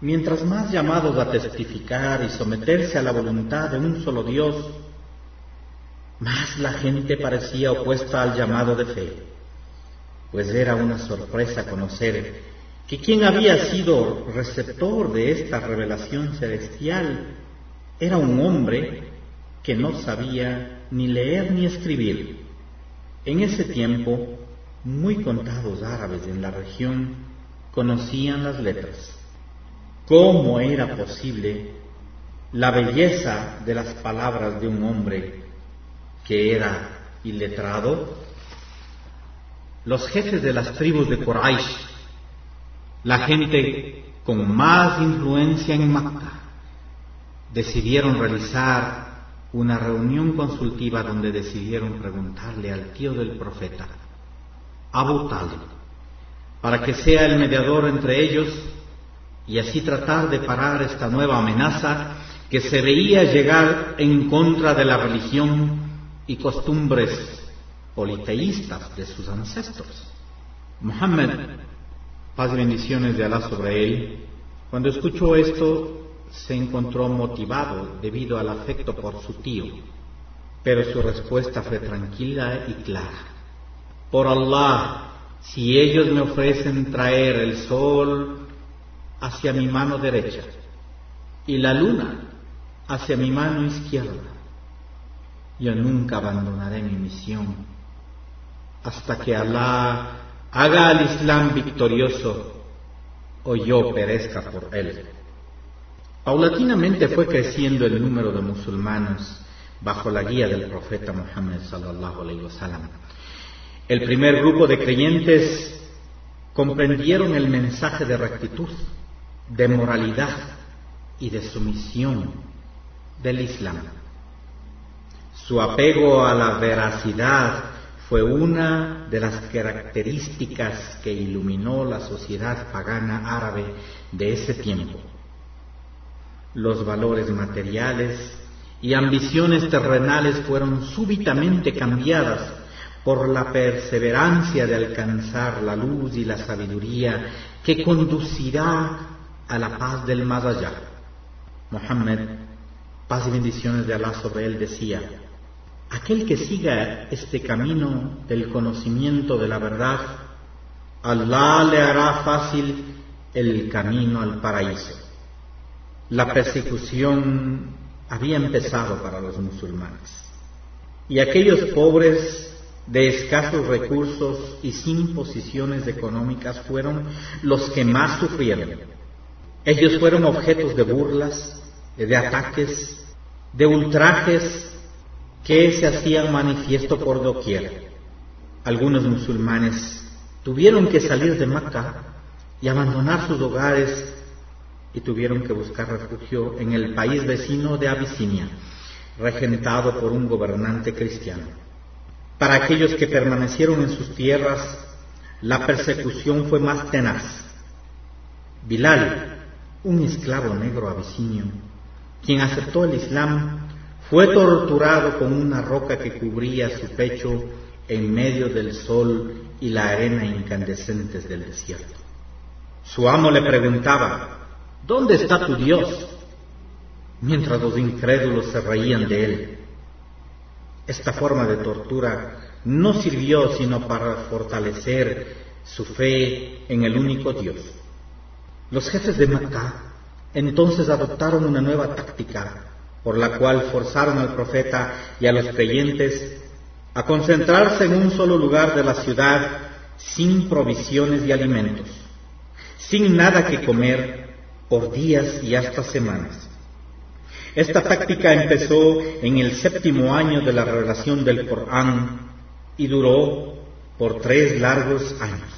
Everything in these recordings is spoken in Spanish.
mientras más llamados a testificar y someterse a la voluntad de un solo Dios, más la gente parecía opuesta al llamado de fe, pues era una sorpresa conocer que quien había sido receptor de esta revelación celestial era un hombre que no sabía ni leer ni escribir. En ese tiempo, muy contados árabes en la región conocían las letras. ¿Cómo era posible la belleza de las palabras de un hombre que era iletrado? Los jefes de las tribus de Quraysh, la gente con más influencia en Makkah, decidieron realizar una reunión consultiva donde decidieron preguntarle al tío del profeta, Abu Talib, para que sea el mediador entre ellos y así tratar de parar esta nueva amenaza que se veía llegar en contra de la religión y costumbres politeístas de sus ancestros. Muhammad, paz y bendiciones de Alá sobre él, cuando escuchó esto, se encontró motivado debido al afecto por su tío, pero su respuesta fue tranquila y clara. Por Allah, si ellos me ofrecen traer el sol hacia mi mano derecha y la luna hacia mi mano izquierda, yo nunca abandonaré mi misión hasta que Allah haga al Islam victorioso o yo perezca por él. Paulatinamente fue creciendo el número de musulmanes bajo la guía del profeta Muhammad sallallahu alaihi wasallam. El primer grupo de creyentes comprendieron el mensaje de rectitud, de moralidad y de sumisión del Islam. Su apego a la veracidad fue una de las características que iluminó la sociedad pagana árabe de ese tiempo los valores materiales y ambiciones terrenales fueron súbitamente cambiadas por la perseverancia de alcanzar la luz y la sabiduría que conducirá a la paz del más allá. Mohammed, paz y bendiciones de Allah sobre él, decía, aquel que siga este camino del conocimiento de la verdad, Allah le hará fácil el camino al paraíso. La persecución había empezado para los musulmanes. Y aquellos pobres de escasos recursos y sin posiciones económicas fueron los que más sufrieron. Ellos fueron objetos de burlas, de ataques, de ultrajes que se hacían manifiesto por doquier. Algunos musulmanes tuvieron que salir de Makkah y abandonar sus hogares y tuvieron que buscar refugio en el país vecino de Abisinia, regentado por un gobernante cristiano. Para aquellos que permanecieron en sus tierras, la persecución fue más tenaz. Bilal, un esclavo negro abisinio, quien aceptó el Islam, fue torturado con una roca que cubría su pecho en medio del sol y la arena incandescentes del desierto. Su amo le preguntaba, ¿Dónde está tu Dios? Mientras los incrédulos se reían de él. Esta forma de tortura no sirvió sino para fortalecer su fe en el único Dios. Los jefes de Makkah entonces adoptaron una nueva táctica por la cual forzaron al profeta y a los creyentes a concentrarse en un solo lugar de la ciudad sin provisiones y alimentos, sin nada que comer por días y hasta semanas. Esta táctica empezó en el séptimo año de la revelación del Corán y duró por tres largos años.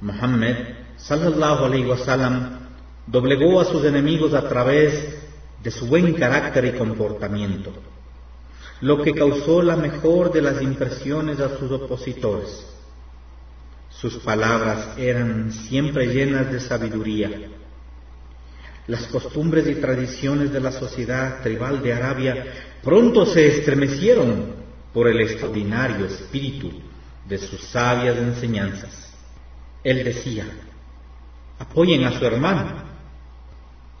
Muhammad, sallallahu alaihi wasallam, doblegó a sus enemigos a través de su buen carácter y comportamiento, lo que causó la mejor de las impresiones a sus opositores. Sus palabras eran siempre llenas de sabiduría las costumbres y tradiciones de la sociedad tribal de Arabia pronto se estremecieron por el extraordinario espíritu de sus sabias enseñanzas. Él decía, apoyen a su hermano,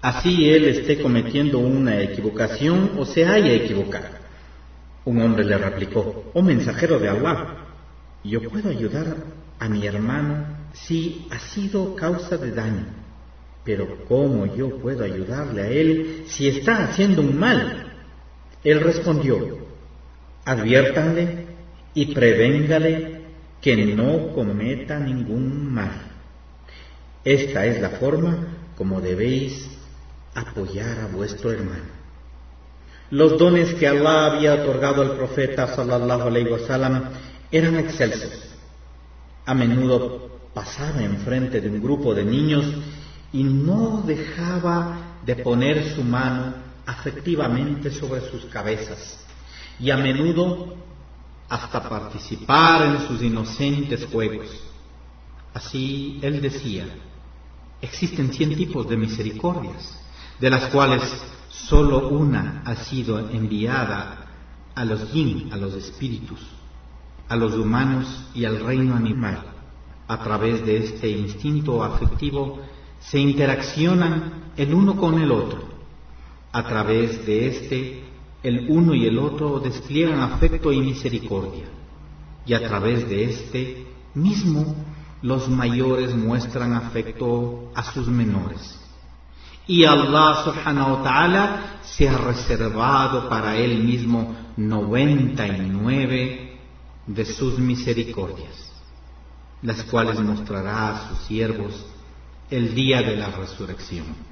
así él esté cometiendo una equivocación o se haya equivocado. Un hombre le replicó, oh mensajero de Allah, yo puedo ayudar a mi hermano si ha sido causa de daño, pero ¿cómo yo puedo ayudarle a él si está haciendo un mal? Él respondió, adviértanle y prevéngale que no cometa ningún mal. Esta es la forma como debéis apoyar a vuestro hermano. Los dones que Allah había otorgado al profeta eran excelsos. A menudo pasaba enfrente de un grupo de niños y no dejaba de poner su mano afectivamente sobre sus cabezas y a menudo hasta participar en sus inocentes juegos. Así él decía, existen cien tipos de misericordias, de las cuales solo una ha sido enviada a los yin, a los espíritus, a los humanos y al reino animal. A través de este instinto afectivo se interaccionan el uno con el otro. A través de este, el uno y el otro despliegan afecto y misericordia. Y a través de este mismo, los mayores muestran afecto a sus menores. Y Allah subhanahu wa ta'ala se ha reservado para él mismo 99 de sus misericordias, las cuales mostrará a sus siervos el día de la resurrección.